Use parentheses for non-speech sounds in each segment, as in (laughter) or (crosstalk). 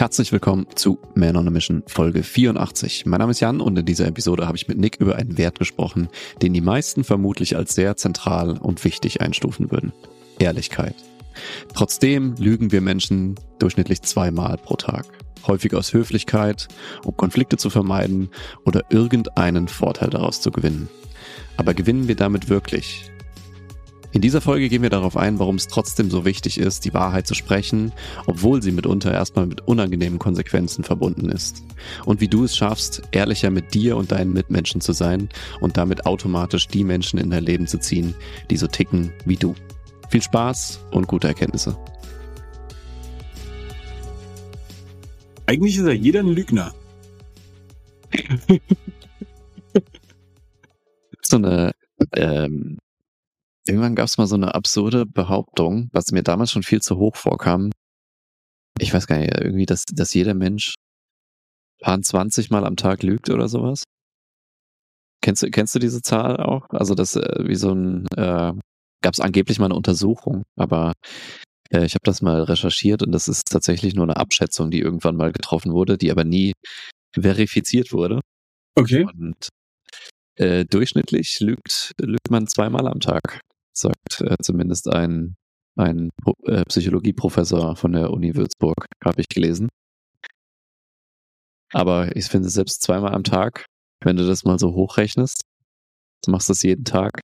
Herzlich willkommen zu Man on a Mission Folge 84. Mein Name ist Jan und in dieser Episode habe ich mit Nick über einen Wert gesprochen, den die meisten vermutlich als sehr zentral und wichtig einstufen würden. Ehrlichkeit. Trotzdem lügen wir Menschen durchschnittlich zweimal pro Tag. Häufig aus Höflichkeit, um Konflikte zu vermeiden oder irgendeinen Vorteil daraus zu gewinnen. Aber gewinnen wir damit wirklich? In dieser Folge gehen wir darauf ein, warum es trotzdem so wichtig ist, die Wahrheit zu sprechen, obwohl sie mitunter erstmal mit unangenehmen Konsequenzen verbunden ist. Und wie du es schaffst, ehrlicher mit dir und deinen Mitmenschen zu sein und damit automatisch die Menschen in dein Leben zu ziehen, die so ticken wie du. Viel Spaß und gute Erkenntnisse. Eigentlich ist ja jeder ein Lügner. (laughs) so eine ähm, Irgendwann gab es mal so eine absurde Behauptung, was mir damals schon viel zu hoch vorkam. Ich weiß gar nicht, irgendwie, dass, dass jeder Mensch paar 20 Mal am Tag lügt oder sowas. Kennst du, kennst du diese Zahl auch? Also das äh, wie so ein, äh, gab es angeblich mal eine Untersuchung, aber äh, ich habe das mal recherchiert und das ist tatsächlich nur eine Abschätzung, die irgendwann mal getroffen wurde, die aber nie verifiziert wurde. Okay. Und äh, durchschnittlich lügt, lügt man zweimal am Tag sagt äh, zumindest ein, ein äh, Psychologieprofessor von der Uni Würzburg, habe ich gelesen. Aber ich finde selbst zweimal am Tag, wenn du das mal so hochrechnest, du machst das jeden Tag,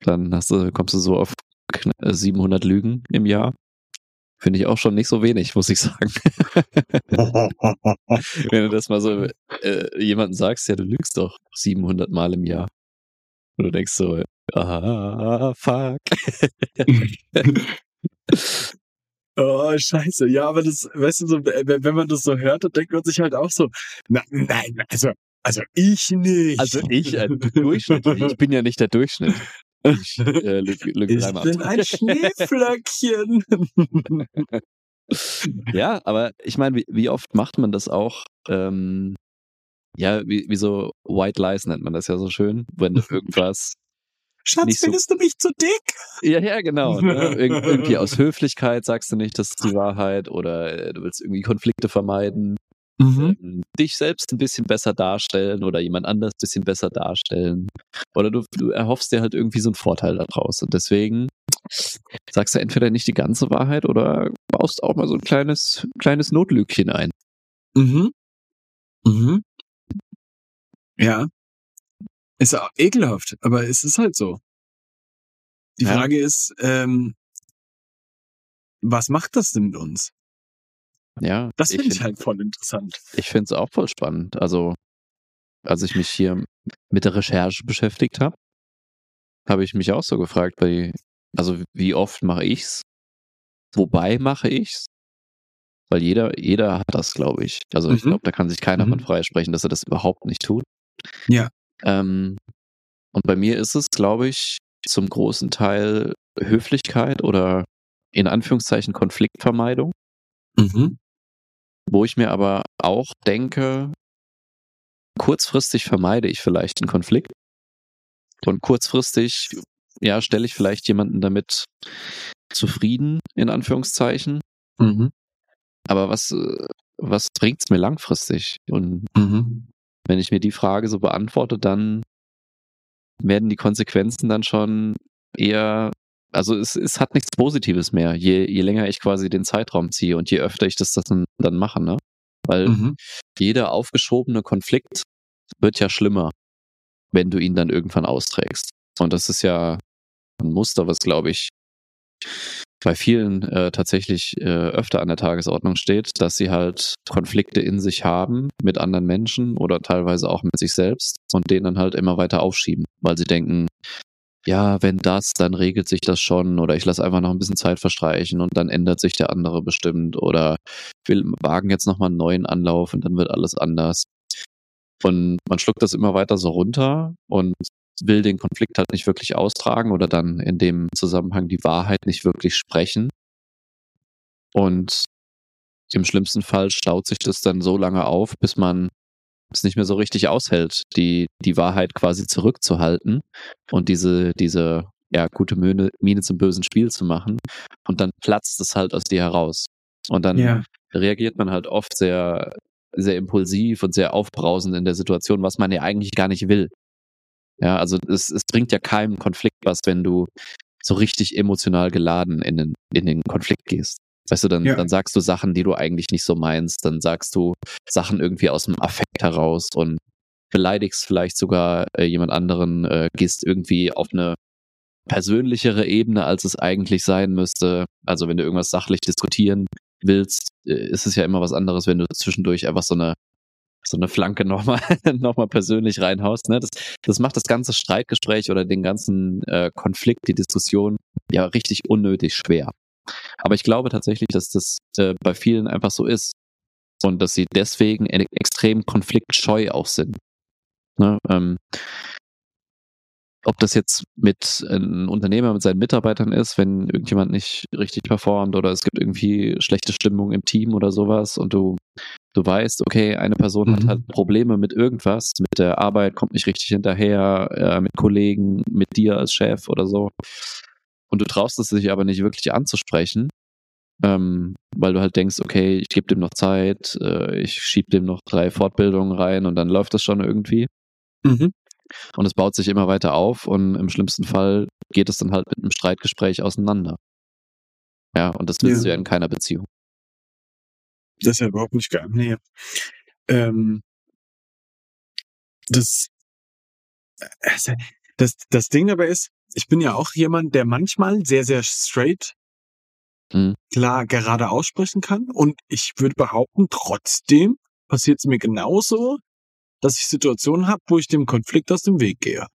dann hast du, kommst du so auf 700 äh, Lügen im Jahr. Finde ich auch schon nicht so wenig, muss ich sagen. (laughs) wenn du das mal so äh, jemanden sagst, ja, du lügst doch 700 Mal im Jahr. Und du denkst so, Ah, fuck. (laughs) oh, scheiße. Ja, aber das, weißt du, so, wenn man das so hört, dann denkt man sich halt auch so, na, nein, also, also ich nicht. Also ich, äh, durchschnittlich, ich bin ja nicht der Durchschnitt. Ich, äh, lüg, lüg ich bin ein Schneeflöckchen. (laughs) ja, aber ich meine, wie, wie, oft macht man das auch? Ähm, ja, wie, wie so White Lies nennt man das ja so schön, wenn du (laughs) irgendwas Schatz, findest so, du mich zu dick? Ja, ja, genau. Ne? Ir irgendwie (laughs) aus Höflichkeit sagst du nicht, das ist die Wahrheit oder äh, du willst irgendwie Konflikte vermeiden. Mhm. Ähm, dich selbst ein bisschen besser darstellen oder jemand anders ein bisschen besser darstellen. Oder du, du erhoffst dir halt irgendwie so einen Vorteil daraus. Und deswegen sagst du entweder nicht die ganze Wahrheit oder baust auch mal so ein kleines, kleines Notlügchen ein. Mhm. Mhm. Ja. Ist auch ekelhaft, aber es ist halt so. Die ja. Frage ist, ähm, was macht das denn mit uns? Ja. Das finde ich, find, halt voll interessant. Ich finde es auch voll spannend. Also, als ich mich hier mit der Recherche beschäftigt habe, habe ich mich auch so gefragt, bei, also wie oft mache ich's? Wobei mache ich's? Weil jeder, jeder hat das, glaube ich. Also ich mhm. glaube, da kann sich keiner mhm. von freisprechen, dass er das überhaupt nicht tut. Ja. Ähm, und bei mir ist es, glaube ich, zum großen Teil Höflichkeit oder in Anführungszeichen Konfliktvermeidung. Mhm. Wo ich mir aber auch denke, kurzfristig vermeide ich vielleicht einen Konflikt. Und kurzfristig, ja, stelle ich vielleicht jemanden damit zufrieden, in Anführungszeichen. Mhm. Aber was, was bringt es mir langfristig? Und mhm. Wenn ich mir die Frage so beantworte, dann werden die Konsequenzen dann schon eher, also es, es hat nichts Positives mehr, je, je länger ich quasi den Zeitraum ziehe und je öfter ich das dann, dann mache, ne? Weil mhm. jeder aufgeschobene Konflikt wird ja schlimmer, wenn du ihn dann irgendwann austrägst. Und das ist ja ein Muster, was, glaube ich, bei vielen äh, tatsächlich äh, öfter an der Tagesordnung steht, dass sie halt Konflikte in sich haben mit anderen Menschen oder teilweise auch mit sich selbst und den dann halt immer weiter aufschieben, weil sie denken, ja, wenn das, dann regelt sich das schon oder ich lasse einfach noch ein bisschen Zeit verstreichen und dann ändert sich der andere bestimmt oder will wagen jetzt nochmal einen neuen Anlauf und dann wird alles anders. Und man schluckt das immer weiter so runter und will den Konflikt halt nicht wirklich austragen oder dann in dem Zusammenhang die Wahrheit nicht wirklich sprechen. Und im schlimmsten Fall staut sich das dann so lange auf, bis man es nicht mehr so richtig aushält, die, die Wahrheit quasi zurückzuhalten und diese, diese ja, gute Miene, Miene zum bösen Spiel zu machen. Und dann platzt es halt aus dir heraus. Und dann ja. reagiert man halt oft sehr, sehr impulsiv und sehr aufbrausend in der Situation, was man ja eigentlich gar nicht will. Ja, also es, es bringt ja keinem Konflikt was, wenn du so richtig emotional geladen in den, in den Konflikt gehst. Weißt du, dann, ja. dann sagst du Sachen, die du eigentlich nicht so meinst, dann sagst du Sachen irgendwie aus dem Affekt heraus und beleidigst vielleicht sogar äh, jemand anderen, äh, gehst irgendwie auf eine persönlichere Ebene, als es eigentlich sein müsste. Also wenn du irgendwas sachlich diskutieren willst, äh, ist es ja immer was anderes, wenn du zwischendurch einfach so eine so eine Flanke nochmal (laughs) noch mal persönlich reinhaust. Ne? Das, das macht das ganze Streitgespräch oder den ganzen äh, Konflikt, die Diskussion ja richtig unnötig schwer. Aber ich glaube tatsächlich, dass das äh, bei vielen einfach so ist und dass sie deswegen e-, extrem konfliktscheu auch sind. Ne? Ähm, ob das jetzt mit einem Unternehmer, mit seinen Mitarbeitern ist, wenn irgendjemand nicht richtig performt oder es gibt irgendwie schlechte Stimmung im Team oder sowas und du, du weißt, okay, eine Person mhm. hat halt Probleme mit irgendwas, mit der Arbeit, kommt nicht richtig hinterher, äh, mit Kollegen, mit dir als Chef oder so. Und du traust es sich aber nicht wirklich anzusprechen, ähm, weil du halt denkst, okay, ich gebe dem noch Zeit, äh, ich schieb dem noch drei Fortbildungen rein und dann läuft das schon irgendwie. Mhm. Und es baut sich immer weiter auf und im schlimmsten Fall geht es dann halt mit einem Streitgespräch auseinander. Ja, und das willst ja. du ja in keiner Beziehung. Das ist ja überhaupt nicht geil. Nee. Ähm, das, also, das, das Ding dabei ist, ich bin ja auch jemand, der manchmal sehr, sehr straight mhm. klar gerade aussprechen kann. Und ich würde behaupten, trotzdem passiert es mir genauso, dass ich Situationen habe, wo ich dem Konflikt aus dem Weg gehe.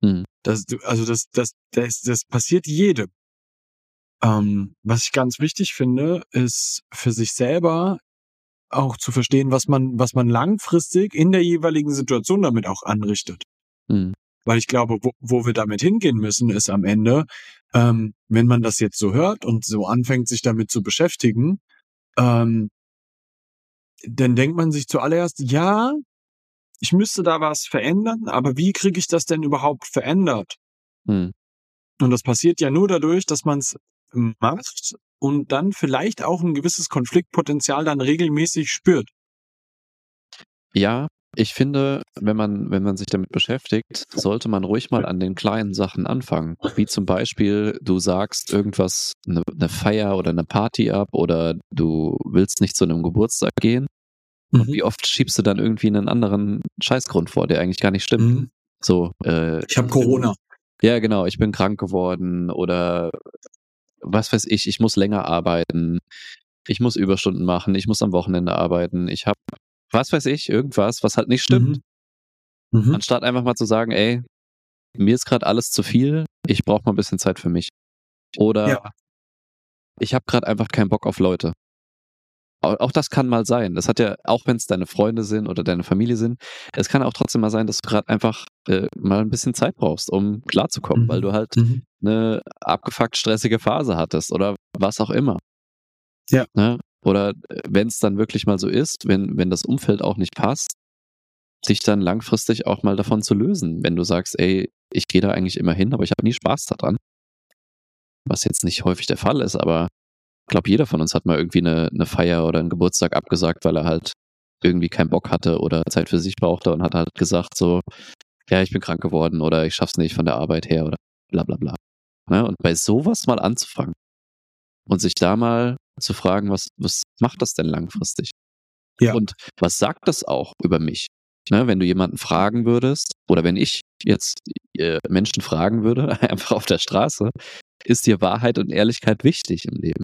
Mhm. Das, also das, das, das, das passiert jedem. Ähm, was ich ganz wichtig finde, ist für sich selber auch zu verstehen, was man, was man langfristig in der jeweiligen Situation damit auch anrichtet. Mhm. Weil ich glaube, wo, wo wir damit hingehen müssen, ist am Ende, ähm, wenn man das jetzt so hört und so anfängt, sich damit zu beschäftigen, ähm, dann denkt man sich zuallererst, ja, ich müsste da was verändern, aber wie kriege ich das denn überhaupt verändert? Hm. Und das passiert ja nur dadurch, dass man es macht und dann vielleicht auch ein gewisses Konfliktpotenzial dann regelmäßig spürt. Ja, ich finde, wenn man, wenn man sich damit beschäftigt, sollte man ruhig mal an den kleinen Sachen anfangen. Wie zum Beispiel, du sagst irgendwas, eine, eine Feier oder eine Party ab oder du willst nicht zu einem Geburtstag gehen Mhm. Und wie oft schiebst du dann irgendwie einen anderen Scheißgrund vor, der eigentlich gar nicht stimmt? Mhm. So, äh, ich habe Corona. Ja, genau, ich bin krank geworden oder was weiß ich, ich muss länger arbeiten, ich muss Überstunden machen, ich muss am Wochenende arbeiten, ich habe, was weiß ich, irgendwas, was halt nicht stimmt. Mhm. Mhm. Anstatt einfach mal zu sagen, ey, mir ist gerade alles zu viel, ich brauche mal ein bisschen Zeit für mich. Oder ja. ich habe gerade einfach keinen Bock auf Leute. Auch das kann mal sein. Das hat ja, auch wenn es deine Freunde sind oder deine Familie sind, es kann auch trotzdem mal sein, dass du gerade einfach äh, mal ein bisschen Zeit brauchst, um klarzukommen, mhm. weil du halt mhm. eine abgefuckt stressige Phase hattest oder was auch immer. Ja. Ne? Oder äh, wenn es dann wirklich mal so ist, wenn, wenn das Umfeld auch nicht passt, dich dann langfristig auch mal davon zu lösen, wenn du sagst, ey, ich gehe da eigentlich immer hin, aber ich habe nie Spaß daran. Was jetzt nicht häufig der Fall ist, aber glaube, jeder von uns hat mal irgendwie eine, eine Feier oder einen Geburtstag abgesagt, weil er halt irgendwie keinen Bock hatte oder Zeit für sich brauchte und hat halt gesagt so, ja, ich bin krank geworden oder ich schaff's nicht von der Arbeit her oder bla bla bla. Ne? Und bei sowas mal anzufangen und sich da mal zu fragen, was, was macht das denn langfristig? Ja. Und was sagt das auch über mich? Ne, wenn du jemanden fragen würdest, oder wenn ich jetzt äh, Menschen fragen würde, (laughs) einfach auf der Straße, ist dir Wahrheit und Ehrlichkeit wichtig im Leben?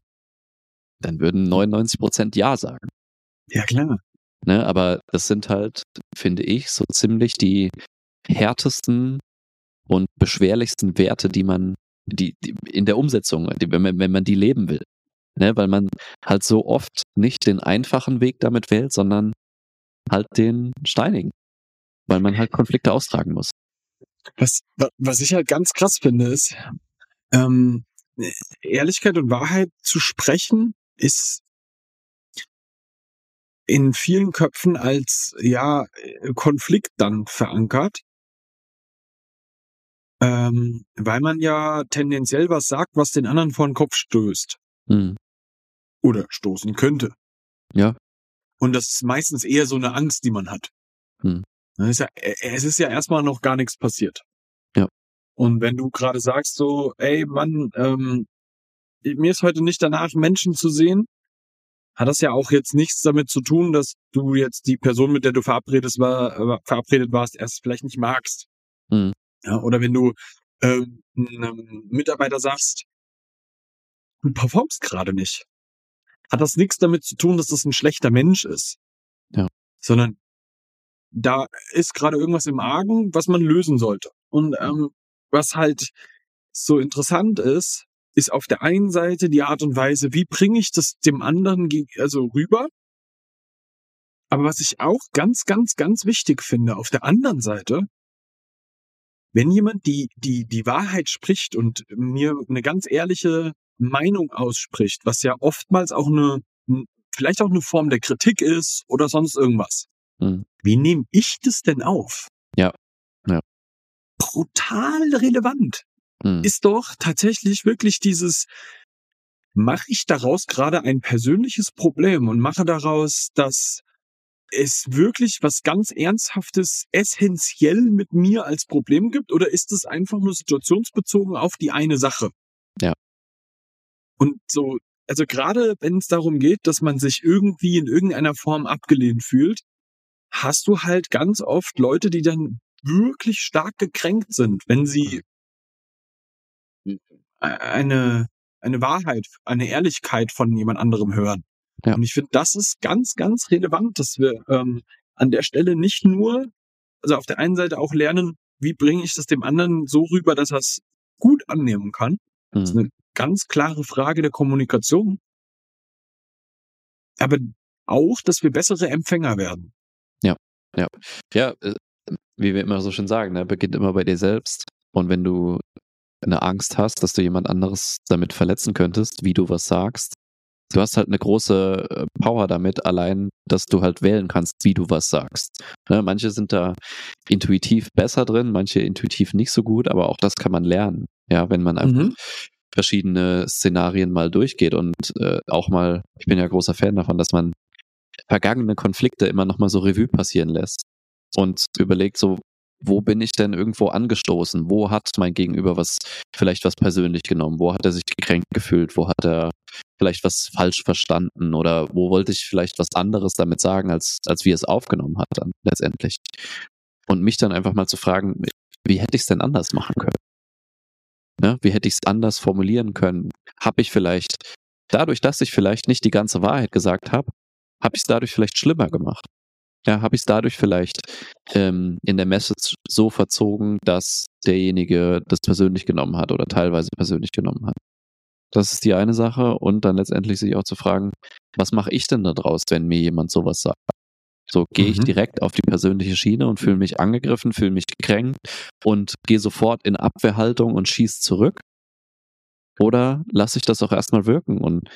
Dann würden 99 Prozent Ja sagen. Ja, klar. Ne, aber das sind halt, finde ich, so ziemlich die härtesten und beschwerlichsten Werte, die man die, die in der Umsetzung, die, wenn, man, wenn man die leben will. Ne, weil man halt so oft nicht den einfachen Weg damit wählt, sondern halt den steinigen. Weil man halt Konflikte austragen muss. Was, was ich halt ganz krass finde, ist, ähm, Ehrlichkeit und Wahrheit zu sprechen, ist in vielen Köpfen als ja Konflikt dann verankert, ähm, weil man ja tendenziell was sagt, was den anderen vor den Kopf stößt hm. oder stoßen könnte. Ja. Und das ist meistens eher so eine Angst, die man hat. Hm. Ist ja, äh, es ist ja erstmal noch gar nichts passiert. Ja. Und wenn du gerade sagst so, ey Mann, ähm, mir ist heute nicht danach, Menschen zu sehen, hat das ja auch jetzt nichts damit zu tun, dass du jetzt die Person, mit der du verabredet, war, äh, verabredet warst, erst vielleicht nicht magst. Mhm. Ja, oder wenn du ähm, einem Mitarbeiter sagst, du performst gerade nicht, hat das nichts damit zu tun, dass das ein schlechter Mensch ist. Ja. Sondern da ist gerade irgendwas im Argen, was man lösen sollte. Und ähm, was halt so interessant ist, ist auf der einen Seite die Art und Weise, wie bringe ich das dem anderen also rüber. Aber was ich auch ganz, ganz, ganz wichtig finde, auf der anderen Seite, wenn jemand die, die, die Wahrheit spricht und mir eine ganz ehrliche Meinung ausspricht, was ja oftmals auch eine, vielleicht auch eine Form der Kritik ist oder sonst irgendwas. Mhm. Wie nehme ich das denn auf? Ja. Ja. Brutal relevant mhm. ist doch tatsächlich wirklich dieses, mache ich daraus gerade ein persönliches Problem und mache daraus, dass es wirklich was ganz Ernsthaftes essentiell mit mir als Problem gibt oder ist es einfach nur situationsbezogen auf die eine Sache? Ja. Und so, also gerade wenn es darum geht, dass man sich irgendwie in irgendeiner Form abgelehnt fühlt, hast du halt ganz oft Leute, die dann wirklich stark gekränkt sind, wenn sie eine, eine Wahrheit, eine Ehrlichkeit von jemand anderem hören. Ja. Und ich finde, das ist ganz, ganz relevant, dass wir ähm, an der Stelle nicht nur, also auf der einen Seite auch lernen, wie bringe ich das dem anderen so rüber, dass er es gut annehmen kann. Mhm. Das ist eine ganz klare Frage der Kommunikation. Aber auch, dass wir bessere Empfänger werden. Ja, ja. Ja, äh, wie wir immer so schön sagen, ne, beginnt immer bei dir selbst. Und wenn du eine Angst hast, dass du jemand anderes damit verletzen könntest, wie du was sagst. Du hast halt eine große äh, Power damit, allein, dass du halt wählen kannst, wie du was sagst. Ne, manche sind da intuitiv besser drin, manche intuitiv nicht so gut, aber auch das kann man lernen. Ja, wenn man einfach mhm. verschiedene Szenarien mal durchgeht und äh, auch mal, ich bin ja großer Fan davon, dass man vergangene Konflikte immer noch mal so Revue passieren lässt und überlegt so, wo bin ich denn irgendwo angestoßen? Wo hat mein Gegenüber was, vielleicht was persönlich genommen? Wo hat er sich gekränkt gefühlt? Wo hat er vielleicht was falsch verstanden? Oder wo wollte ich vielleicht was anderes damit sagen, als, als wie er es aufgenommen hat dann letztendlich? Und mich dann einfach mal zu fragen, wie hätte ich es denn anders machen können? Ne? Wie hätte ich es anders formulieren können? Habe ich vielleicht, dadurch, dass ich vielleicht nicht die ganze Wahrheit gesagt habe, habe ich es dadurch vielleicht schlimmer gemacht? Ja, habe ich es dadurch vielleicht ähm, in der Message so verzogen, dass derjenige das persönlich genommen hat oder teilweise persönlich genommen hat. Das ist die eine Sache und dann letztendlich sich auch zu fragen, was mache ich denn da draus, wenn mir jemand sowas sagt? So gehe ich mhm. direkt auf die persönliche Schiene und fühle mich angegriffen, fühle mich gekränkt und gehe sofort in Abwehrhaltung und schieß zurück. Oder lasse ich das auch erstmal wirken und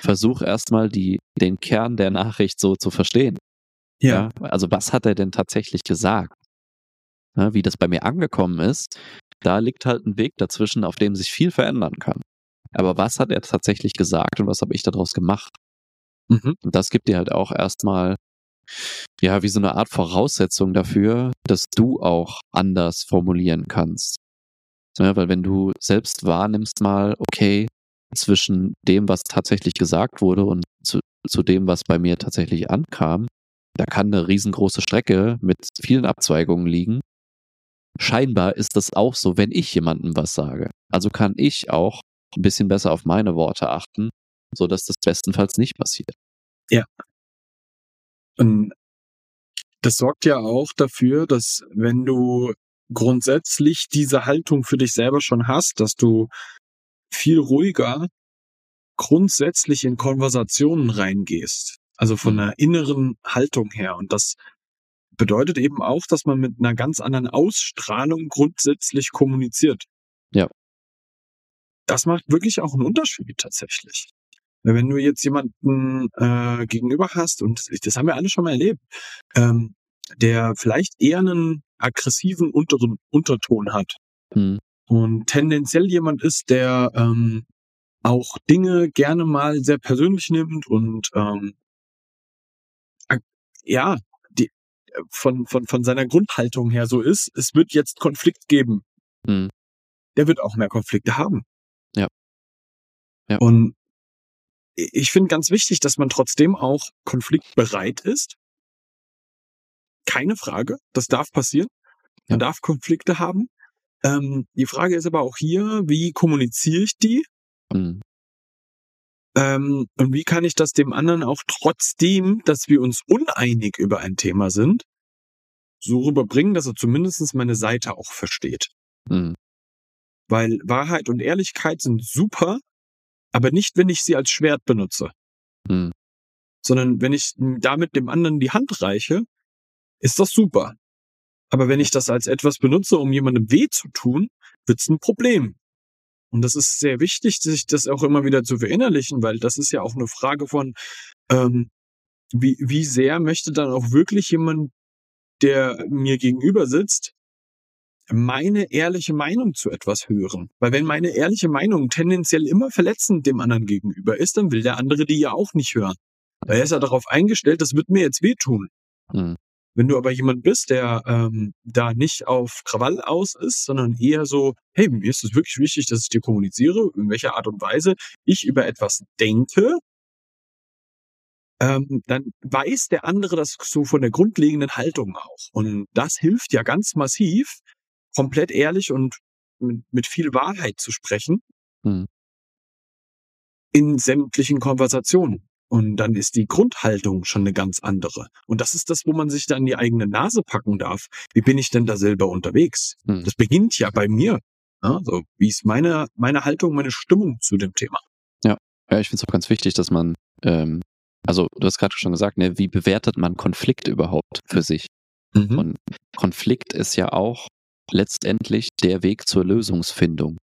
versuche erstmal die, den Kern der Nachricht so zu verstehen. Ja. ja. Also was hat er denn tatsächlich gesagt? Ja, wie das bei mir angekommen ist, da liegt halt ein Weg dazwischen, auf dem sich viel verändern kann. Aber was hat er tatsächlich gesagt und was habe ich daraus gemacht? Mhm. Und das gibt dir halt auch erstmal, ja, wie so eine Art Voraussetzung dafür, dass du auch anders formulieren kannst. Ja, weil wenn du selbst wahrnimmst mal, okay, zwischen dem, was tatsächlich gesagt wurde und zu, zu dem, was bei mir tatsächlich ankam, da kann eine riesengroße Strecke mit vielen Abzweigungen liegen. Scheinbar ist das auch so, wenn ich jemandem was sage. Also kann ich auch ein bisschen besser auf meine Worte achten, so dass das bestenfalls nicht passiert. Ja. Und das sorgt ja auch dafür, dass wenn du grundsätzlich diese Haltung für dich selber schon hast, dass du viel ruhiger grundsätzlich in Konversationen reingehst. Also von mhm. einer inneren Haltung her. Und das bedeutet eben auch, dass man mit einer ganz anderen Ausstrahlung grundsätzlich kommuniziert. Ja. Das macht wirklich auch einen Unterschied tatsächlich. Wenn du jetzt jemanden äh, gegenüber hast, und das haben wir alle schon mal erlebt, ähm, der vielleicht eher einen aggressiven unteren Unterton hat hm. und tendenziell jemand ist, der ähm, auch Dinge gerne mal sehr persönlich nimmt und ähm, ja, die, von, von, von seiner Grundhaltung her so ist, es wird jetzt Konflikt geben. Mhm. Der wird auch mehr Konflikte haben. Ja. Ja. Und ich finde ganz wichtig, dass man trotzdem auch konfliktbereit ist. Keine Frage, das darf passieren. Man Ja. darf Konflikte haben. Ähm, die Frage ist aber auch hier, wie kommuniziere ich die? Mhm. Ähm, und wie kann ich das dem anderen auch trotzdem, dass wir uns uneinig über ein Thema sind, so rüberbringen, dass er zumindest meine Seite auch versteht? Mhm. Weil Wahrheit und Ehrlichkeit sind super, aber nicht, wenn ich sie als Schwert benutze, Mhm. sondern wenn ich damit dem anderen die Hand reiche, ist das super. Aber wenn ich das als etwas benutze, um jemandem weh zu tun, wird's ein Problem. Und das ist sehr wichtig, sich das auch immer wieder zu verinnerlichen, weil das ist ja auch eine Frage von, ähm, wie, wie sehr möchte dann auch wirklich jemand, der mir gegenüber sitzt, meine ehrliche Meinung zu etwas hören. Weil wenn meine ehrliche Meinung tendenziell immer verletzend dem anderen gegenüber ist, dann will der andere die ja auch nicht hören. Weil er ist ja darauf eingestellt, das wird mir jetzt wehtun. Mhm. Wenn du aber jemand bist, der ähm, da nicht auf Krawall aus ist, sondern eher so, hey, mir ist es wirklich wichtig, dass ich dir kommuniziere, in welcher Art und Weise ich über etwas denke, ähm, dann weiß der andere das so von der grundlegenden Haltung auch. Und das hilft ja ganz massiv, komplett ehrlich und mit, mit viel Wahrheit zu sprechen Mhm. in sämtlichen Konversationen. Und dann ist die Grundhaltung schon eine ganz andere. Und das ist das, wo man sich dann die eigene Nase packen darf. Wie bin ich denn da selber unterwegs? Mhm. Das beginnt ja bei mir. Ja, so, wie ist meine, meine Haltung, meine Stimmung zu dem Thema? Ja, ich finde es auch ganz wichtig, dass man, ähm, also du hast gerade schon gesagt, ne, wie bewertet man Konflikt überhaupt für sich? Mhm. Und Konflikt ist ja auch letztendlich der Weg zur Lösungsfindung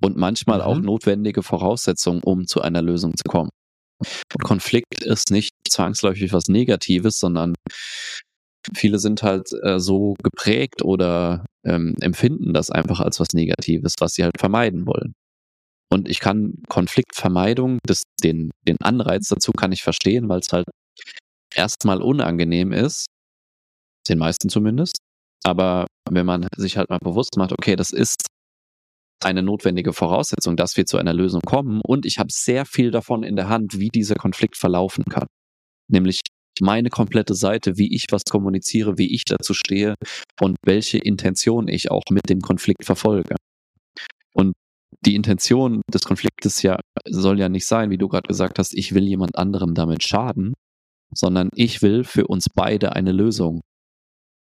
und manchmal Mhm. auch notwendige Voraussetzung, um zu einer Lösung zu kommen. Und Konflikt ist nicht zwangsläufig was Negatives, sondern viele sind halt äh, so geprägt oder ähm, empfinden das einfach als was Negatives, was sie halt vermeiden wollen. Und ich kann Konfliktvermeidung, das, den, den Anreiz dazu kann ich verstehen, weil es halt erstmal unangenehm ist, den meisten zumindest. Aber wenn man sich halt mal bewusst macht, okay, das ist eine notwendige Voraussetzung, dass wir zu einer Lösung kommen und ich habe sehr viel davon in der Hand, wie dieser Konflikt verlaufen kann. Nämlich meine komplette Seite, wie ich was kommuniziere, wie ich dazu stehe und welche Intention ich auch mit dem Konflikt verfolge. Und die Intention des Konfliktes ja soll ja nicht sein, wie du gerade gesagt hast, ich will jemand anderem damit schaden, sondern ich will für uns beide eine Lösung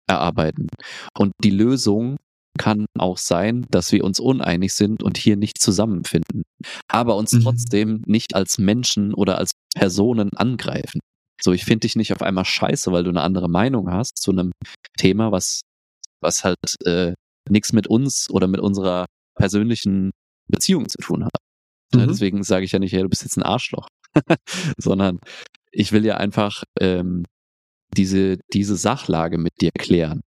erarbeiten. Und die Lösung kann auch sein, dass wir uns uneinig sind und hier nicht zusammenfinden, aber uns Mhm. trotzdem nicht als Menschen oder als Personen angreifen. So, ich finde dich nicht auf einmal scheiße, weil du eine andere Meinung hast zu einem Thema, was, was halt äh, nichts mit uns oder mit unserer persönlichen Beziehung zu tun hat. Ja, Mhm. deswegen sage ich ja nicht, hey, du bist jetzt ein Arschloch, (laughs) sondern ich will ja einfach ähm, diese, diese Sachlage mit dir klären.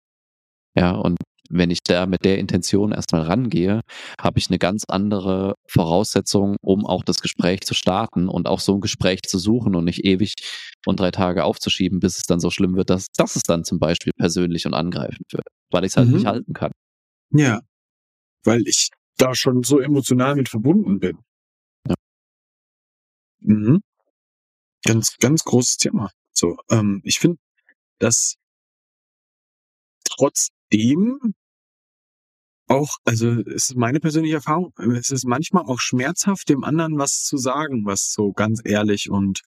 Ja, und wenn ich da mit der Intention erstmal rangehe, habe ich eine ganz andere Voraussetzung, um auch das Gespräch zu starten und auch so ein Gespräch zu suchen und nicht ewig und drei Tage aufzuschieben, bis es dann so schlimm wird, dass, dass es dann zum Beispiel persönlich und angreifend wird, weil ich es halt Mhm. nicht halten kann. Ja. Weil ich da schon so emotional mit verbunden bin. Ja. Mhm. Ganz, ganz großes Thema. So, ähm, ich finde, dass trotzdem auch, also es ist meine persönliche Erfahrung, es ist manchmal auch schmerzhaft, dem anderen was zu sagen, was so ganz ehrlich und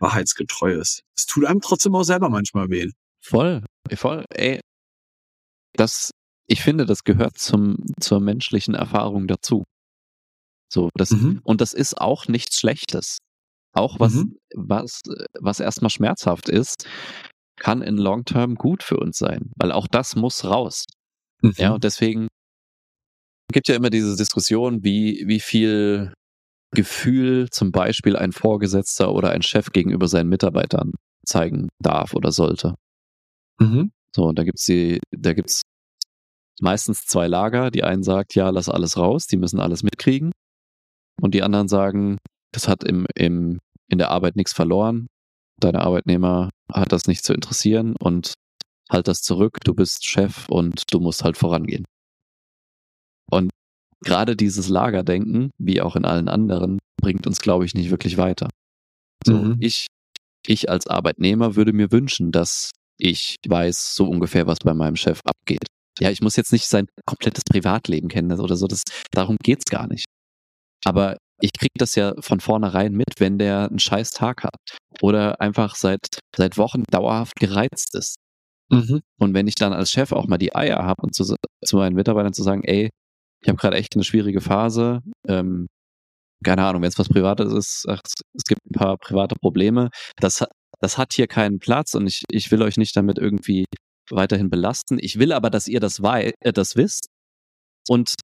wahrheitsgetreu ist. Es tut einem trotzdem auch selber manchmal weh. Voll, voll, ey. Das, ich finde, das gehört zum, zur menschlichen Erfahrung dazu. So, das, Mhm. und das ist auch nichts Schlechtes. Auch was, Mhm. was, was erstmal schmerzhaft ist, kann in Long Term gut für uns sein, weil auch das muss raus. Mhm. Ja, und deswegen gibt ja immer diese Diskussion, wie, wie viel Gefühl zum Beispiel ein Vorgesetzter oder ein Chef gegenüber seinen Mitarbeitern zeigen darf oder sollte. Mhm. So, und da gibt's die, da gibt's meistens zwei Lager. Die einen sagt, ja, lass alles raus, die müssen alles mitkriegen. Und die anderen sagen, das hat im, im, in der Arbeit nichts verloren. Deine Arbeitnehmer hat das nicht zu interessieren und halt das zurück, du bist Chef und du musst halt vorangehen. Und gerade dieses Lagerdenken, wie auch in allen anderen, bringt uns, glaube ich, nicht wirklich weiter. So, mhm. ich, ich als Arbeitnehmer würde mir wünschen, dass ich weiß so ungefähr, was bei meinem Chef abgeht. Ja, ich muss jetzt nicht sein komplettes Privatleben kennen oder so, das, darum geht's gar nicht. Aber ich kriege das ja von vornherein mit, wenn der einen scheiß Tag hat oder einfach seit, seit Wochen dauerhaft gereizt ist. Mhm. Und wenn ich dann als Chef auch mal die Eier habe und zu, zu meinen Mitarbeitern zu sagen, ey, ich habe gerade echt eine schwierige Phase, ähm, keine Ahnung, wenn es was Privates ist, ach, es gibt ein paar private Probleme, das, das hat hier keinen Platz und ich, ich will euch nicht damit irgendwie weiterhin belasten. Ich will aber, dass ihr das, wei äh, das wisst und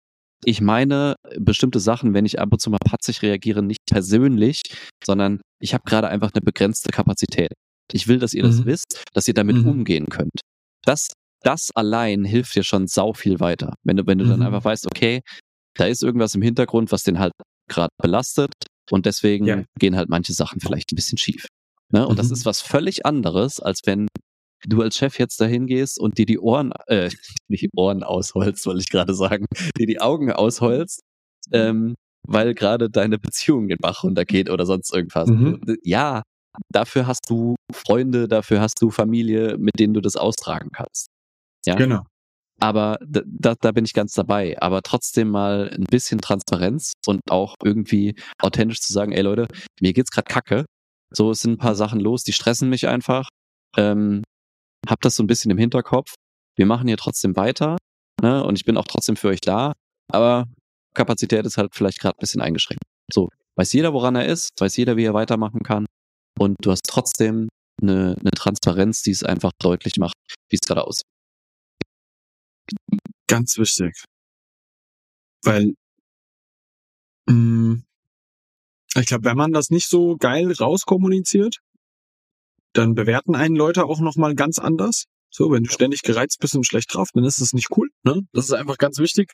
ich meine bestimmte Sachen, wenn ich ab und zu mal patzig reagiere, nicht persönlich, sondern ich habe gerade einfach eine begrenzte Kapazität. Ich will, dass ihr mhm. das wisst, dass ihr damit mhm. umgehen könnt. Das, das allein hilft dir schon sau viel weiter. Wenn du, wenn du mhm. dann einfach weißt, okay, da ist irgendwas im Hintergrund, was den halt gerade belastet und deswegen ja. gehen halt manche Sachen vielleicht ein bisschen schief. Ne? Und das mhm. ist was völlig anderes, als wenn du als Chef jetzt dahin gehst und dir die Ohren, äh, (laughs) die Ohren ausholst, wollte ich gerade sagen, dir die Augen ausholst, ähm, weil gerade deine Beziehung den Bach runtergeht oder sonst irgendwas. Mhm. Ja, dafür hast du Freunde, dafür hast du Familie, mit denen du das austragen kannst. Ja. Genau. Aber da, da bin ich ganz dabei. Aber trotzdem mal ein bisschen Transparenz und auch irgendwie authentisch zu sagen, ey Leute, mir geht's gerade kacke. So es sind ein paar Sachen los, die stressen mich einfach. Ähm, hab das so ein bisschen im Hinterkopf. Wir machen hier trotzdem weiter, ne? Und ich bin auch trotzdem für euch da, aber Kapazität ist halt vielleicht gerade ein bisschen eingeschränkt. So, weiß jeder, woran er ist, weiß jeder, wie er weitermachen kann. Und du hast trotzdem eine, eine Transparenz, die es einfach deutlich macht, wie es gerade aussieht. Ganz wichtig. Weil mh, mm, ich glaube, wenn man das nicht so geil rauskommuniziert, dann bewerten einen Leute auch nochmal ganz anders. So, wenn du ständig gereizt bist und schlecht drauf, dann ist das nicht cool. Ne? Das ist einfach ganz wichtig,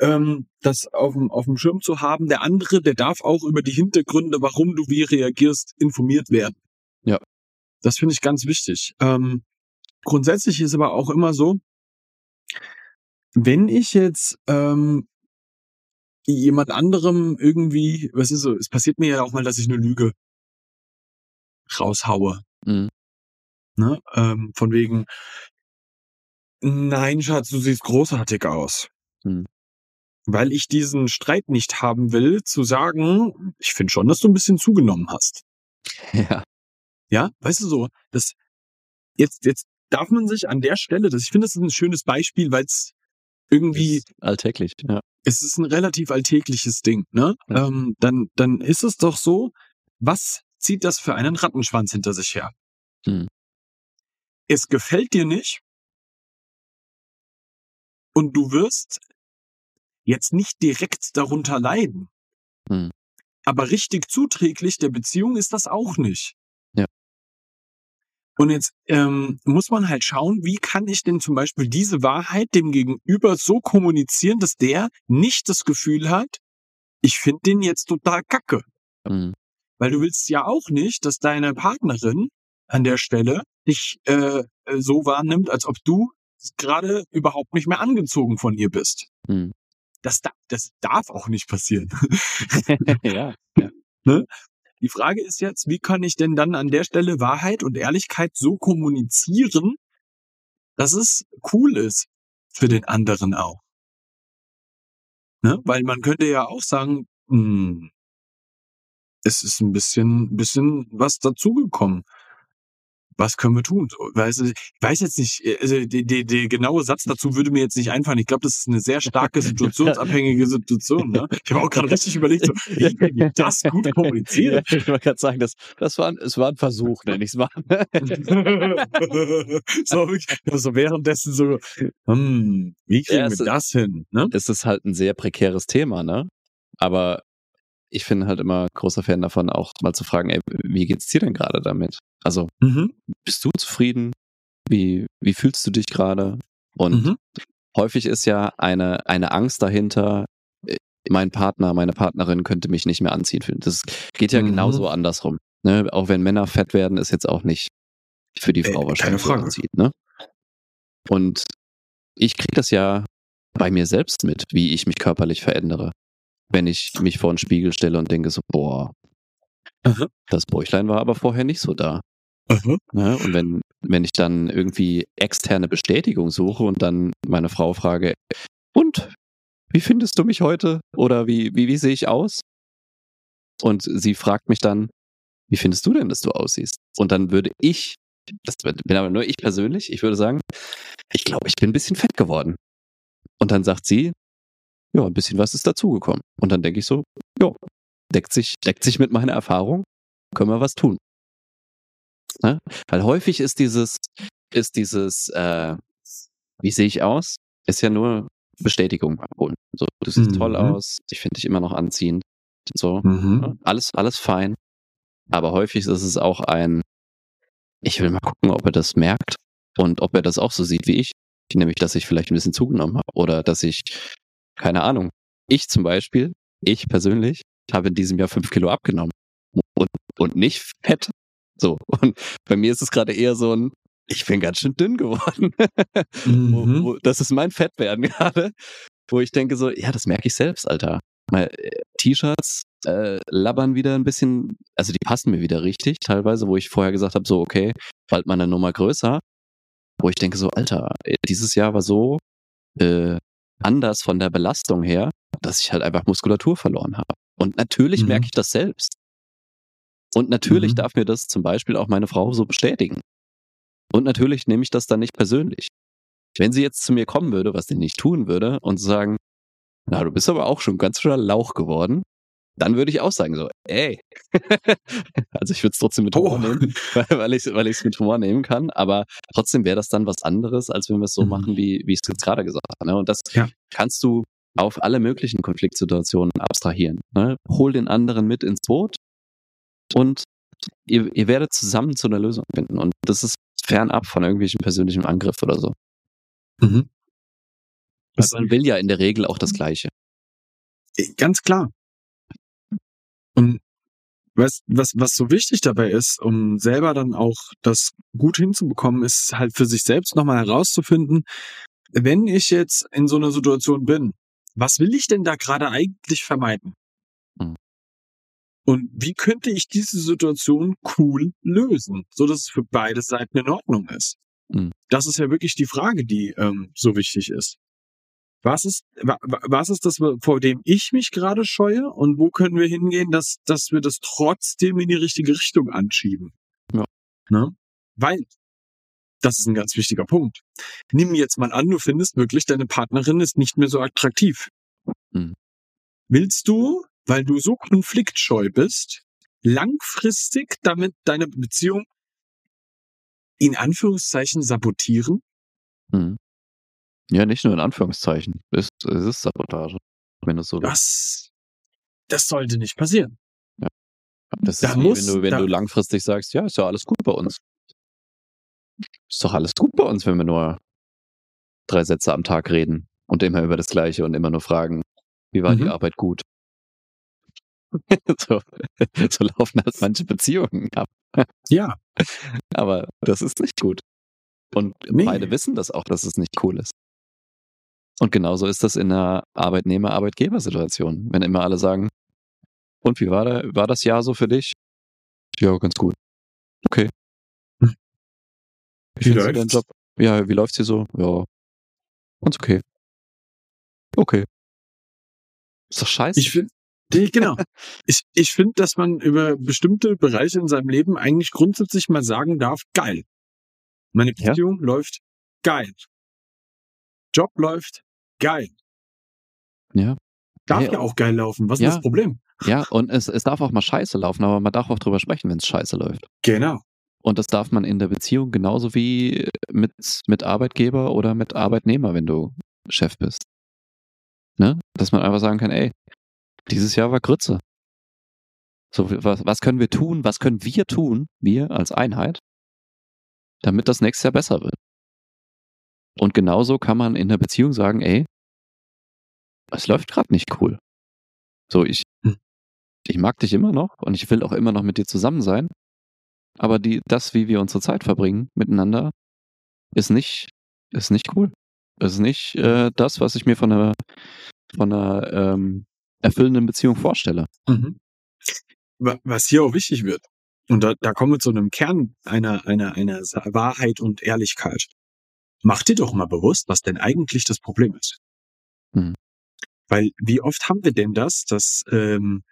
ähm, das auf dem, auf dem Schirm zu haben. Der andere, der darf auch über die Hintergründe, warum du wie reagierst, informiert werden. Ja. Das finde ich ganz wichtig. Ähm, grundsätzlich ist aber auch immer so, wenn ich jetzt ähm, jemand anderem irgendwie, was ist so, es passiert mir ja auch mal, dass ich eine Lüge raushaue. Mhm. Ne? Ähm, von wegen, nein, Schatz, du siehst großartig aus. Mhm. Weil ich diesen Streit nicht haben will, zu sagen, ich finde schon, dass du ein bisschen zugenommen hast. (laughs) Ja. Ja, weißt du so, das jetzt, jetzt darf man sich an der Stelle, das, ich finde, das ist ein schönes Beispiel, weil es irgendwie alltäglich, ja. Es ist ein relativ alltägliches Ding, ne? Ja. Ähm, dann, dann ist es doch so, was zieht das für einen Rattenschwanz hinter sich her. Hm. Es gefällt dir nicht und du wirst jetzt nicht direkt darunter leiden. Hm. Aber richtig zuträglich der Beziehung ist das auch nicht. Ja. Und jetzt ähm, muss man halt schauen, wie kann ich denn zum Beispiel diese Wahrheit dem Gegenüber so kommunizieren, dass der nicht das Gefühl hat, ich finde den jetzt total kacke. Mhm. Weil du willst ja auch nicht, dass deine Partnerin an der Stelle dich äh, so wahrnimmt, als ob du gerade überhaupt nicht mehr angezogen von ihr bist. Hm. Das, das darf auch nicht passieren. (laughs) ja, ja. (laughs) Ne? Die Frage ist jetzt, wie kann ich denn dann an der Stelle Wahrheit und Ehrlichkeit so kommunizieren, dass es cool ist für den anderen auch? Ne? Weil man könnte ja auch sagen, mh, hm, es ist ein bisschen, bisschen was dazugekommen. Was können wir tun? Weiß, ich weiß jetzt nicht, äh, also der, genaue Satz dazu würde mir jetzt nicht einfallen. Ich glaube, das ist eine sehr starke (laughs) situationsabhängige Situation. Ne? Ich habe auch gerade richtig überlegt, so, (laughs) wie kann ich das gut kommunizieren? ich wollte gerade sagen, das, das war, ein, es war ein Versuch, nenne (laughs) ich es mal. so, so währenddessen so, hm, wie kriegen ja, wir das hin? Ne? Es ist halt ein sehr prekäres Thema, ne? Aber ich bin halt immer großer Fan davon, auch mal zu fragen, ey, wie geht's dir denn gerade damit? Also, mhm. bist du zufrieden? Wie, wie fühlst du dich gerade? Und mhm. häufig ist ja eine, eine Angst dahinter, äh, mein Partner, meine Partnerin könnte mich nicht mehr anziehen. Das geht ja mhm. genauso andersrum. Ne? Auch wenn Männer fett werden, ist jetzt auch nicht für die Frau Äh, wahrscheinlich keine Frage. aussieht. Ne? Und ich kriege das ja bei mir selbst mit, wie ich mich körperlich verändere. Wenn ich mich vor den Spiegel stelle und denke so, boah, Aha. das Bäuchlein war aber vorher nicht so da. Aha. Ne? Und wenn, wenn ich dann irgendwie externe Bestätigung suche und dann meine Frau frage, und wie findest du mich heute? Oder wie, wie, wie sehe ich aus? Und sie fragt mich dann, wie findest du denn, dass du aussiehst? Und dann würde ich, das bin aber nur ich persönlich, ich würde sagen, ich glaube, ich bin ein bisschen fett geworden. Und dann sagt sie, ja, ein bisschen was ist dazugekommen. Und dann denke ich so, ja, deckt sich, deckt sich mit meiner Erfahrung, können wir was tun. Ne? Weil häufig ist dieses, ist dieses, äh, wie sehe ich aus, ist ja nur Bestätigung abholen. So, du siehst Mhm. toll aus, ich finde dich immer noch anziehend. So, Mhm. ne? alles, alles fein. Aber häufig ist es auch ein, ich will mal gucken, ob er das merkt und ob er das auch so sieht wie ich. Nämlich, dass ich vielleicht ein bisschen zugenommen habe oder dass ich, keine Ahnung, ich zum Beispiel, ich persönlich, habe in diesem Jahr fünf Kilo abgenommen und, und nicht fett. So, und bei mir ist es gerade eher so ein, ich bin ganz schön dünn geworden. (laughs) wo, Mhm. wo, das ist mein Fettwerden (laughs) gerade, wo ich denke so, ja, das merke ich selbst, Alter. Mal äh, T-Shirts äh, labbern wieder ein bisschen, also die passen mir wieder richtig, teilweise, wo ich vorher gesagt habe, so, okay, bald mal eine Nummer größer, wo ich denke so, Alter, dieses Jahr war so äh, anders von der Belastung her, dass ich halt einfach Muskulatur verloren habe. Und natürlich Mhm. merke ich das selbst. Und natürlich Mhm. darf mir das zum Beispiel auch meine Frau so bestätigen. Und natürlich nehme ich das dann nicht persönlich. Wenn sie jetzt zu mir kommen würde, was sie nicht tun würde, und sagen, na, du bist aber auch schon ganz schön Lauch geworden, dann würde ich auch sagen so, ey. (laughs) also ich würde es trotzdem mit Humor Oh. nehmen, (laughs) weil, ich es weil ich's mit Humor nehmen kann, aber trotzdem wäre das dann was anderes, als wenn wir es so Mhm. machen, wie, wie ich es jetzt gerade gesagt habe. Ne? Und das Ja. kannst du auf alle möglichen Konfliktsituationen abstrahieren. Ne? Hol den anderen mit ins Boot und ihr, ihr werdet zusammen zu einer Lösung finden. Und das ist fernab von irgendwelchen persönlichen Angriff oder so. Mhm. Weil man will ja in der Regel auch das Gleiche. Äh, Ganz klar. Und was, was, was so wichtig dabei ist, um selber dann auch das gut hinzubekommen, ist halt für sich selbst nochmal herauszufinden, wenn ich jetzt in so einer Situation bin, was will ich denn da gerade eigentlich vermeiden? Mhm. Und wie könnte ich diese Situation cool lösen, so dass es für beide Seiten in Ordnung ist? Mhm. Das ist ja wirklich die Frage, die ähm, so wichtig ist. Was ist, wa, wa- was ist das, vor dem ich mich gerade scheue und wo können wir hingehen, dass, dass wir das trotzdem in die richtige Richtung anschieben? Ja. Ne? Weil, das ist ein ganz wichtiger Punkt. Nimm jetzt mal an, du findest wirklich, deine Partnerin ist nicht mehr so attraktiv. Mhm. Willst du, weil du so konfliktscheu bist, langfristig damit deine Beziehung in Anführungszeichen sabotieren? Mhm. Ja, nicht nur in Anführungszeichen. Es, es ist Sabotage. Wenn es so Das, das sollte nicht passieren. Das da ist wie, muss- wenn du, wenn du langfristig sagst, ja, ist ja alles gut bei uns. Ist doch alles gut bei uns, wenn wir nur drei Sätze am Tag reden und immer über das Gleiche und immer nur fragen, wie war die Mhm. Arbeit gut? (laughs) so, (laughs) so laufen halt manche Beziehungen ab. Ja, (laughs) Aber das ist nicht gut. Und Nee. beide wissen das auch, dass es nicht cool ist. Und genauso ist das in einer Arbeitnehmer-Arbeitgeber-Situation. Wenn immer alle sagen, und wie war, der, war das Jahr so für dich? Ja, ganz gut. Okay. Hm. Wie Wie deinen läuft's? Job? Ja, wie läuft's hier so? Ja. Ganz okay. Okay. Ist doch scheiße. ich finde, genau. (laughs) Ich, ich finde, dass man über bestimmte Bereiche in seinem Leben eigentlich grundsätzlich mal sagen darf, geil. Meine Ja. Beziehung läuft geil. Job läuft geil. ja. Darf Ja. ja auch geil laufen. Was ist Ja. das Problem? Ja, und es, es darf auch mal scheiße laufen, aber man darf auch drüber sprechen, wenn es scheiße läuft. Genau. Und das darf man in der Beziehung genauso wie mit, mit Arbeitgeber oder mit Arbeitnehmer, wenn du Chef bist. Ne? Dass man einfach sagen kann, ey, dieses Jahr war Grütze. So, was, was können wir tun? Was können wir tun, wir als Einheit, damit das nächstes Jahr besser wird? Und genauso kann man in der Beziehung sagen, ey, es läuft gerade nicht cool. So, ich, Hm. ich mag dich immer noch und ich will auch immer noch mit dir zusammen sein. aber die, das, wie wir unsere Zeit verbringen miteinander, ist nicht, ist nicht cool. Ist nicht äh, das, was ich mir von einer, von einer ähm, erfüllenden Beziehung vorstelle. Mhm. Was hier auch wichtig wird, und da, da kommen wir zu einem Kern einer, einer, einer Wahrheit und Ehrlichkeit. Mach dir doch mal bewusst, was denn eigentlich das Problem ist. Mhm. Weil wie oft haben wir denn das, dass ähm,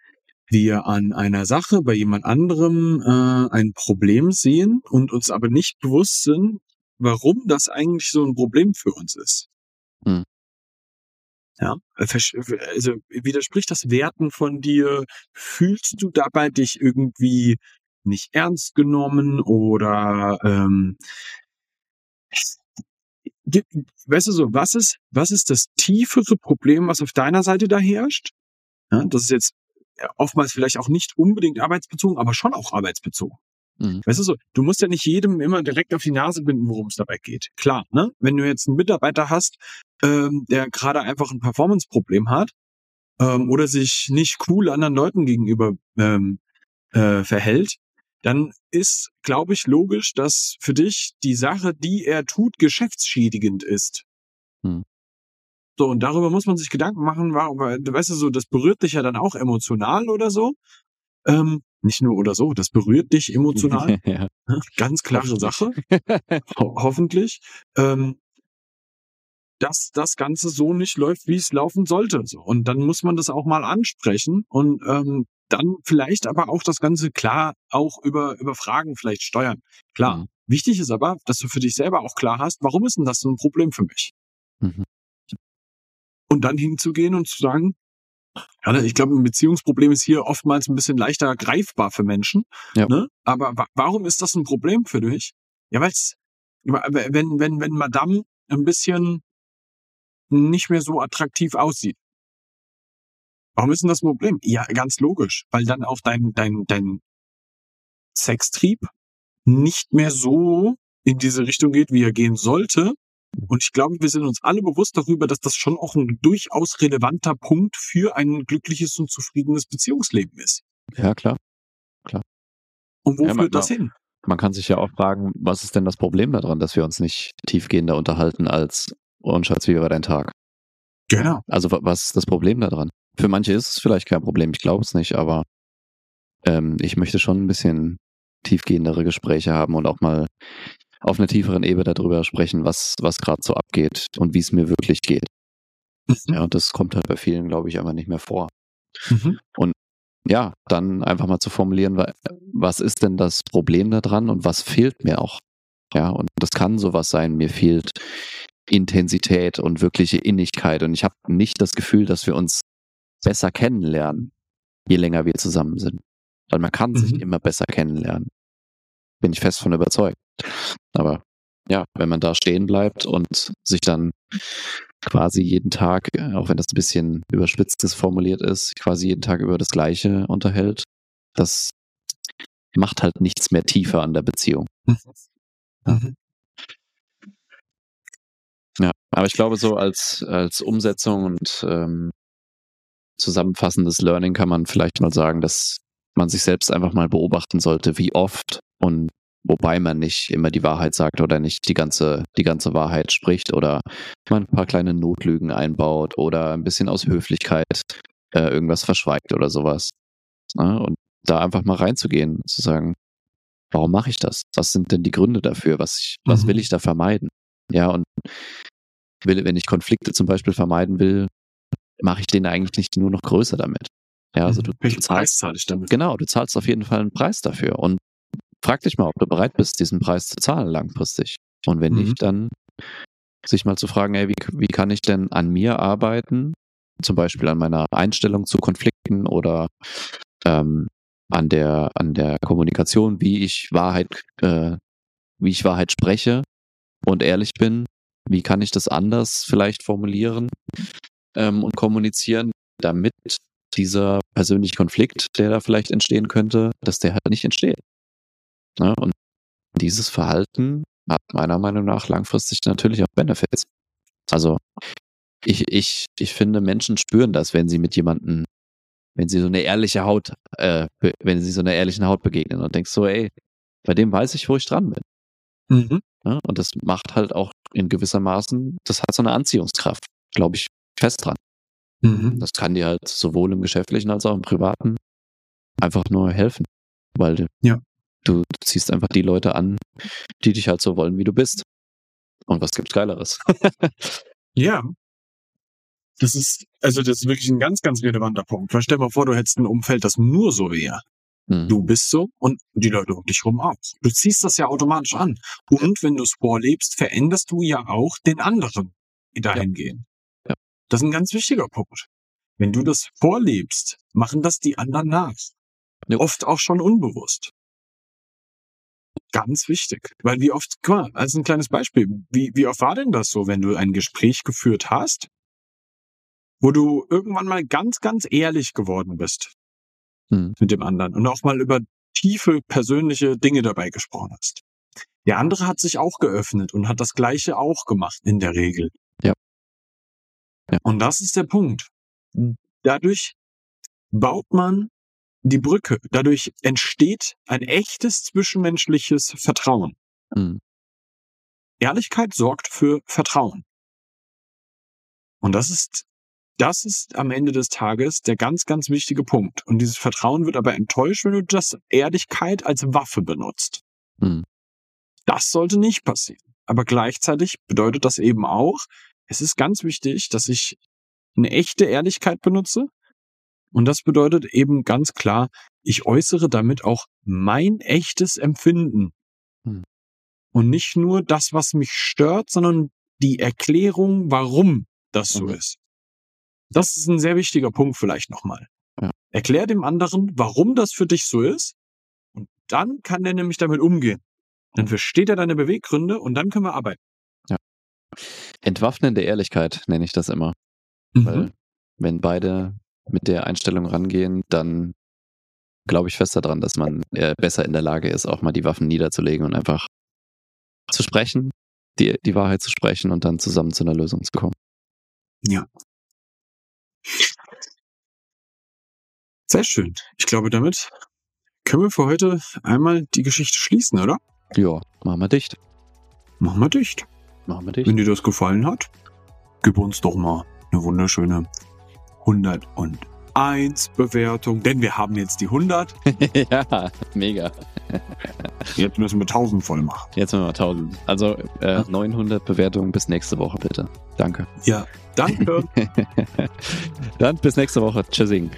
wir an einer Sache bei jemand anderem äh, ein Problem sehen und uns aber nicht bewusst sind, warum das eigentlich so ein Problem für uns ist. Hm. Ja, also widerspricht das Werten von dir? Fühlst du dabei dich irgendwie nicht ernst genommen oder ähm, weißt du so, was ist, was ist das tiefere Problem, was auf deiner Seite da herrscht? Ja, das ist jetzt oftmals vielleicht auch nicht unbedingt arbeitsbezogen, aber schon auch arbeitsbezogen. Mhm. Weißt du so, du musst ja nicht jedem immer direkt auf die Nase binden, worum es dabei geht. Klar, ne? Wenn du jetzt einen Mitarbeiter hast, ähm, der gerade einfach ein Performance-Problem hat ähm, oder sich nicht cool anderen Leuten gegenüber ähm, äh, verhält, dann ist, glaube ich, logisch, dass für dich die Sache, die er tut, geschäftsschädigend ist. Hm. So, und darüber muss man sich Gedanken machen, weil, weißt du, so, das berührt dich ja dann auch emotional oder so. Ähm, nicht nur oder so, das berührt dich emotional. (laughs) ja. Ganz klare Sache. Ho hoffentlich. Ähm, dass das Ganze so nicht läuft, wie es laufen sollte. So. Und dann muss man das auch mal ansprechen und ähm, dann vielleicht aber auch das Ganze klar auch über, über Fragen vielleicht steuern. Klar. Mhm. Wichtig ist aber, dass du für dich selber auch klar hast, warum ist denn das so ein Problem für mich? Mhm. Und dann hinzugehen und zu sagen, ja, ich glaube, ein Beziehungsproblem ist hier oftmals ein bisschen leichter greifbar für Menschen. Ja. Ne? Aber wa warum ist das ein Problem für dich? Ja, weil wenn, wenn, wenn Madame ein bisschen nicht mehr so attraktiv aussieht. Warum ist denn das ein Problem? Ja, ganz logisch, weil dann auch dein, dein, dein Sextrieb nicht mehr so in diese Richtung geht, wie er gehen sollte, und ich glaube, wir sind uns alle bewusst darüber, dass das schon auch ein durchaus relevanter Punkt für ein glückliches und zufriedenes Beziehungsleben ist. Ja, klar. Klar. Und wo ja, führt das hin? Man kann sich ja auch fragen, was ist denn das Problem daran, dass wir uns nicht tiefgehender unterhalten als, oh Schatz, wie war dein Tag? Genau. Also was ist das Problem daran? Für manche ist es vielleicht kein Problem, ich glaube es nicht, aber ähm, ich möchte schon ein bisschen tiefgehendere Gespräche haben und auch mal auf einer tieferen Ebene darüber sprechen, was, was gerade so abgeht und wie es mir wirklich geht. Mhm. Ja, und das kommt halt bei vielen, glaube ich, einfach nicht mehr vor. Mhm. Und ja, dann einfach mal zu formulieren, was ist denn das Problem daran und was fehlt mir auch? Ja, und das kann sowas sein, mir fehlt Intensität und wirkliche Innigkeit und ich habe nicht das Gefühl, dass wir uns besser kennenlernen, je länger wir zusammen sind. Weil man kann mhm. sich immer besser kennenlernen. Bin ich fest von überzeugt. Aber ja, wenn man da stehen bleibt und sich dann quasi jeden Tag, auch wenn das ein bisschen überspitzt formuliert ist, quasi jeden Tag über das Gleiche unterhält, das macht halt nichts mehr tiefer an der Beziehung. Mhm. Ja. Aber ich glaube, so als, als Umsetzung und ähm, zusammenfassendes Learning kann man vielleicht mal sagen, dass man sich selbst einfach mal beobachten sollte, wie oft und wobei man nicht immer die Wahrheit sagt oder nicht die ganze, die ganze Wahrheit spricht oder man ein paar kleine Notlügen einbaut oder ein bisschen aus Höflichkeit äh, irgendwas verschweigt oder sowas. Ne? Und da einfach mal reinzugehen zu sagen, warum mache ich das? Was sind denn die Gründe dafür? Was, ich, was will mhm. ich da vermeiden? Ja, und will, wenn ich Konflikte zum Beispiel vermeiden will, mache ich den eigentlich nicht nur noch größer damit. Ja, also du, Welchen du Preis zahle ich damit? Genau, du zahlst auf jeden Fall einen Preis dafür. Und frag dich mal, ob du bereit bist, diesen Preis zu zahlen langfristig. Und wenn mhm. nicht, dann sich mal zu fragen, ey, wie, wie kann ich denn an mir arbeiten? Zum Beispiel an meiner Einstellung zu Konflikten oder ähm, an der, an der Kommunikation, wie ich Wahrheit, äh, wie ich Wahrheit spreche und ehrlich bin. Wie kann ich das anders vielleicht formulieren ähm, und kommunizieren, damit dieser persönliche Konflikt, der da vielleicht entstehen könnte, dass der halt nicht entsteht. Ne? Und dieses Verhalten hat meiner Meinung nach langfristig natürlich auch Benefits. Also ich, ich, ich finde, Menschen spüren das, wenn sie mit jemandem, wenn sie so eine ehrliche Haut, äh, wenn sie so einer ehrlichen Haut begegnen und denkst so, ey, Bei dem weiß ich, wo ich dran bin. Mhm. Ja, und das macht halt auch in gewisser Maßen, das hat so eine Anziehungskraft, glaube ich, fest dran. Mhm. Das kann dir halt sowohl im geschäftlichen als auch im privaten einfach nur helfen. Weil du, Ja. du ziehst einfach die Leute an, die dich halt so wollen, wie du bist. Und was gibt's Geileres? (laughs) Ja. Das ist, also das ist wirklich ein ganz, ganz relevanter Punkt. Weil stell dir mal vor, du hättest ein Umfeld, das nur so wäre. Du bist so und die Leute um dich rum auch. Du ziehst das ja automatisch an. Und wenn du es vorlebst, veränderst du ja auch den anderen, die dahin gehen. Ja. Das ist ein ganz wichtiger Punkt. Wenn du das vorlebst, machen das die anderen nach. Jo. Oft auch schon unbewusst. Ganz wichtig. Weil wie oft, guck mal, als ein kleines Beispiel, wie, wie oft war denn das so, wenn du ein Gespräch geführt hast, wo du irgendwann mal ganz, ganz ehrlich geworden bist Hm. mit dem anderen und auch mal über tiefe persönliche Dinge dabei gesprochen hast. Der andere hat sich auch geöffnet und hat das Gleiche auch gemacht in der Regel. Ja. Ja. Und das ist der Punkt. Dadurch baut man die Brücke. Dadurch entsteht ein echtes zwischenmenschliches Vertrauen. Hm. Ehrlichkeit sorgt für Vertrauen. Und das ist, das ist am Ende des Tages der ganz, ganz wichtige Punkt. Und dieses Vertrauen wird aber enttäuscht, wenn du das Ehrlichkeit als Waffe benutzt. Hm. Das sollte nicht passieren. Aber gleichzeitig bedeutet das eben auch, es ist ganz wichtig, dass ich eine echte Ehrlichkeit benutze. Und das bedeutet eben ganz klar, ich äußere damit auch mein echtes Empfinden. Hm. Und nicht nur das, was mich stört, sondern die Erklärung, warum das so Mhm. ist. Das ist ein sehr wichtiger Punkt vielleicht nochmal. Ja. Erklär dem anderen, warum das für dich so ist. Und dann kann der nämlich damit umgehen. Dann versteht er deine Beweggründe und dann können wir arbeiten. Entwaffnende Ehrlichkeit nenne ich das immer. Mhm. Weil wenn beide mit der Einstellung rangehen, dann glaube ich fest daran, dass man äh, besser in der Lage ist, auch mal die Waffen niederzulegen und einfach zu sprechen, die, die Wahrheit zu sprechen und dann zusammen zu einer Lösung zu kommen. Ja. Sehr schön. Ich glaube, damit können wir für heute einmal die Geschichte schließen, oder? Ja, machen wir dicht. Machen wir dicht. Machen wir dicht. Wenn dir das gefallen hat, gib uns doch mal eine wunderschöne 101 Bewertung, denn wir haben jetzt die 100. (laughs) ja, mega. Jetzt müssen wir 1000 voll machen. Jetzt machen wir 1000. Also äh, 900 Bewertungen bis nächste Woche, bitte. Danke. Ja, danke. (laughs) Dann bis nächste Woche. Tschüssing.